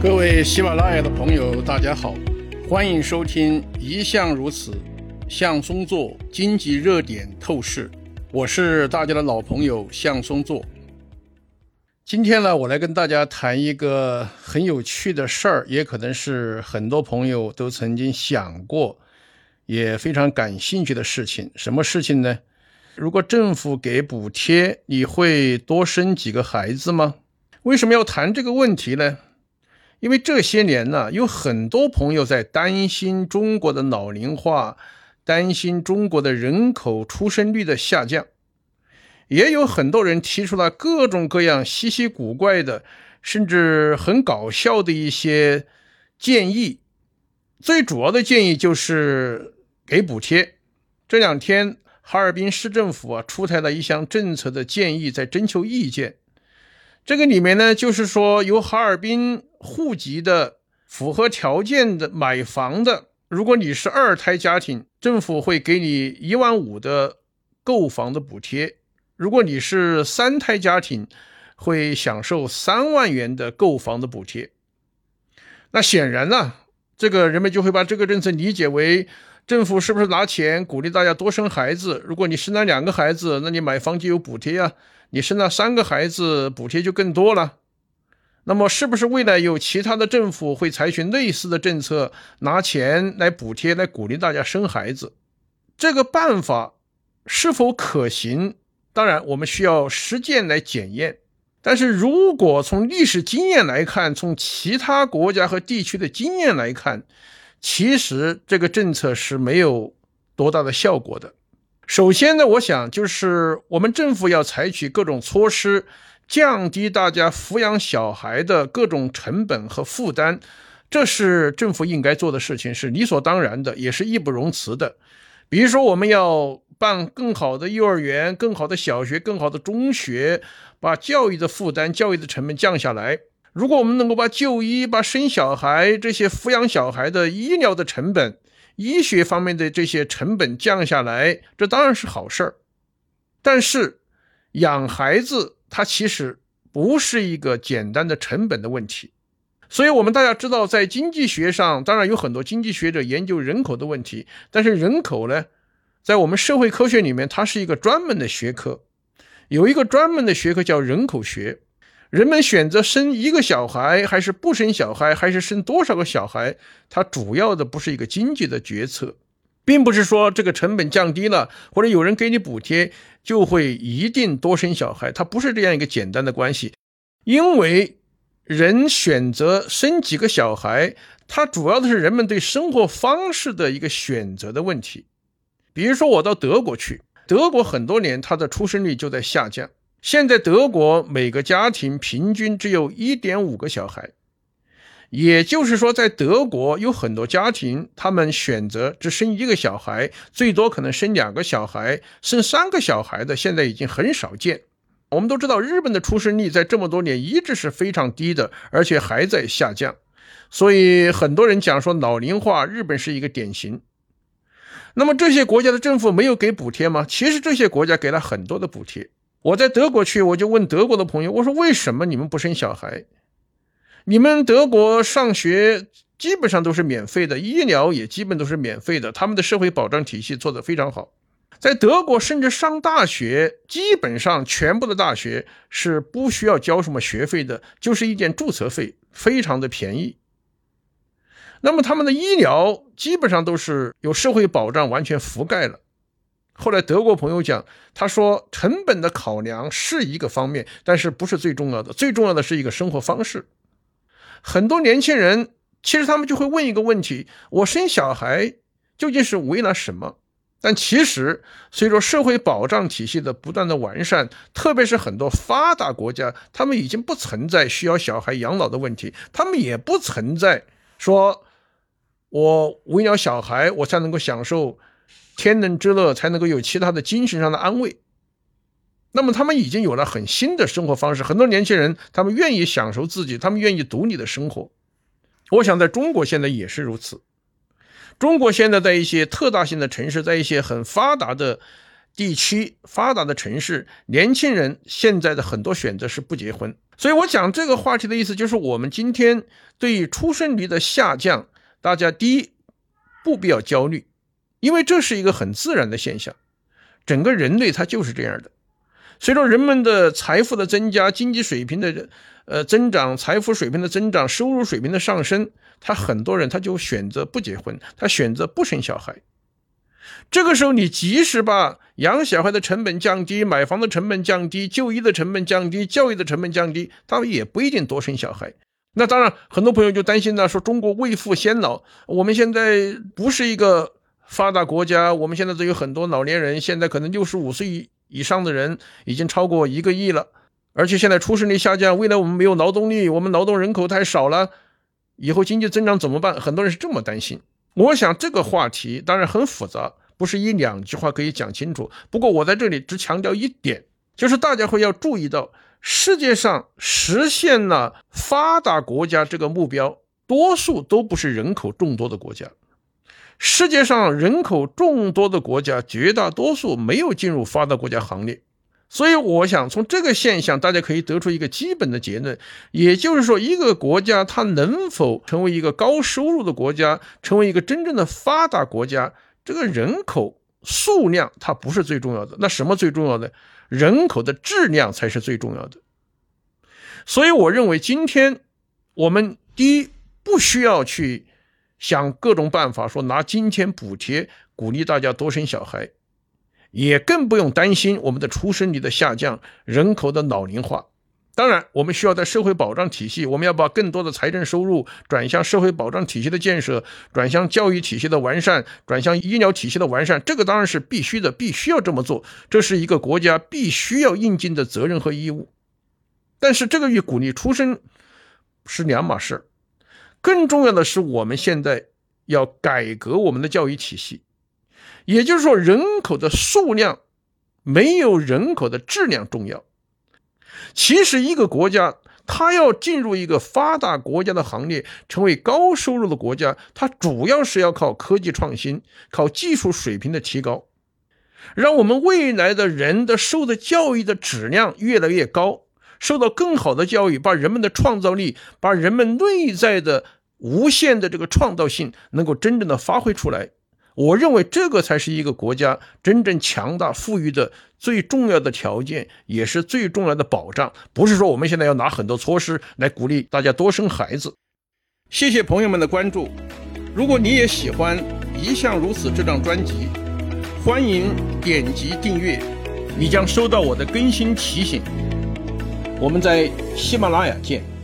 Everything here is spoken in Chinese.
各位喜马拉雅的朋友，大家好，欢迎收听《一向如此，向松坐经济热点透视》，我是大家的老朋友向松坐。今天呢，我来跟大家谈一个很有趣的事儿，也可能是很多朋友都曾经想过，也非常感兴趣的事情。什么事情呢？如果政府给补贴，你会多生几个孩子吗？为什么要谈这个问题呢？因为这些年呢，有很多朋友在担心中国的老龄化，担心中国的人口出生率的下降，也有很多人提出了各种各样稀奇古怪的，甚至很搞笑的一些建议。最主要的建议就是给补贴。这两天，哈尔滨市政府啊出台了一项政策的建议，在征求意见。这个里面呢，就是说由哈尔滨户籍的符合条件的买房的，如果你是二胎家庭，政府会给你一万五的购房的补贴；如果你是三胎家庭，会享受三万元的购房的补贴。那显然呢，这个人们就会把这个政策理解为政府是不是拿钱鼓励大家多生孩子？如果你生了两个孩子，那你买房就有补贴呀。你生了三个孩子，补贴就更多了。那么，是不是未来有其他的政府会采取类似的政策，拿钱来补贴，来鼓励大家生孩子？这个办法是否可行？当然，我们需要实践来检验。但是如果从历史经验来看，从其他国家和地区的经验来看，其实这个政策是没有多大的效果的。首先呢，我想就是我们政府要采取各种措施，降低大家抚养小孩的各种成本和负担，这是政府应该做的事情，是理所当然的，也是义不容辞的。比如说，我们要办更好的幼儿园、更好的小学、更好的中学，把教育的负担、教育的成本降下来。如果我们能够把就医、把生小孩这些抚养小孩的医疗的成本，医学方面的这些成本降下来，这当然是好事儿。但是养孩子它其实不是一个简单的成本的问题。所以，我们大家知道，在经济学上，当然有很多经济学者研究人口的问题。但是，人口呢，在我们社会科学里面，它是一个专门的学科，有一个专门的学科叫人口学。人们选择生一个小孩还是不生小孩，还是生多少个小孩，它主要的不是一个经济的决策，并不是说这个成本降低了，或者有人给你补贴，就会一定多生小孩，它不是这样一个简单的关系。因为人选择生几个小孩，它主要的是人们对生活方式的一个选择的问题。比如说，我到德国去，德国很多年它的出生率就在下降。现在德国每个家庭平均只有一点五个小孩，也就是说，在德国有很多家庭，他们选择只生一个小孩，最多可能生两个小孩，生三个小孩的现在已经很少见。我们都知道，日本的出生率在这么多年一直是非常低的，而且还在下降。所以很多人讲说老龄化，日本是一个典型。那么这些国家的政府没有给补贴吗？其实这些国家给了很多的补贴。我在德国去，我就问德国的朋友，我说为什么你们不生小孩？你们德国上学基本上都是免费的，医疗也基本都是免费的，他们的社会保障体系做得非常好。在德国，甚至上大学，基本上全部的大学是不需要交什么学费的，就是一点注册费，非常的便宜。那么他们的医疗基本上都是有社会保障完全覆盖了。后来德国朋友讲，他说成本的考量是一个方面，但是不是最重要的。最重要的是一个生活方式。很多年轻人其实他们就会问一个问题：我生小孩究竟是为了什么？但其实随着社会保障体系的不断的完善，特别是很多发达国家，他们已经不存在需要小孩养老的问题，他们也不存在说我为了小孩我才能够享受。天伦之乐才能够有其他的精神上的安慰，那么他们已经有了很新的生活方式。很多年轻人他们愿意享受自己，他们愿意独立的生活。我想在中国现在也是如此。中国现在在一些特大型的城市，在一些很发达的地区、发达的城市，年轻人现在的很多选择是不结婚。所以我讲这个话题的意思，就是我们今天对于出生率的下降，大家第一不必要焦虑，因为这是一个很自然的现象，整个人类它就是这样的。随着人们的财富的增加，经济水平的呃增长，财富水平的增长，收入水平的上升，他很多人他就选择不结婚，他选择不生小孩。这个时候，你即使把养小孩的成本降低，买房的成本降低，就医的成本降低，教育的成本降低，他们也不一定多生小孩。那当然，很多朋友就担心呢，说中国未富先老，我们现在不是一个发达国家，我们现在都有很多老年人，现在可能六十五岁以上的人已经超过一个亿了，而且现在出生率下降，未来我们没有劳动力，我们劳动人口太少了，以后经济增长怎么办？很多人是这么担心。我想这个话题当然很复杂。不是一两句话可以讲清楚。不过我在这里只强调一点，就是大家会要注意到，世界上实现了发达国家这个目标，多数都不是人口众多的国家。世界上人口众多的国家，绝大多数没有进入发达国家行列。所以，我想从这个现象，大家可以得出一个基本的结论，也就是说，一个国家它能否成为一个高收入的国家，成为一个真正的发达国家。这个人口数量它不是最重要的，那什么最重要的？人口的质量才是最重要的。所以我认为，今天我们第一不需要去想各种办法，说拿金钱补贴鼓励大家多生小孩，也更不用担心我们的出生率的下降、人口的老龄化。当然，我们需要在社会保障体系，我们要把更多的财政收入转向社会保障体系的建设，转向教育体系的完善，转向医疗体系的完善。这个当然是必须的，必须要这么做，这是一个国家必须要应尽的责任和义务。但是，这个与鼓励出生是两码事。更重要的是，我们现在要改革我们的教育体系，也就是说，人口的数量没有人口的质量重要。其实，一个国家它要进入一个发达国家的行列，成为高收入的国家，它主要是要靠科技创新，靠技术水平的提高，让我们未来的人的受的教育的质量越来越高，受到更好的教育，把人们的创造力，把人们内在的无限的这个创造性，能够真正的发挥出来。我认为这个才是一个国家真正强大富裕的最重要的条件，也是最重要的保障。不是说我们现在要拿很多措施来鼓励大家多生孩子。谢谢朋友们的关注。如果你也喜欢《一向如此》这张专辑，欢迎点击订阅，你将收到我的更新提醒。我们在喜马拉雅见。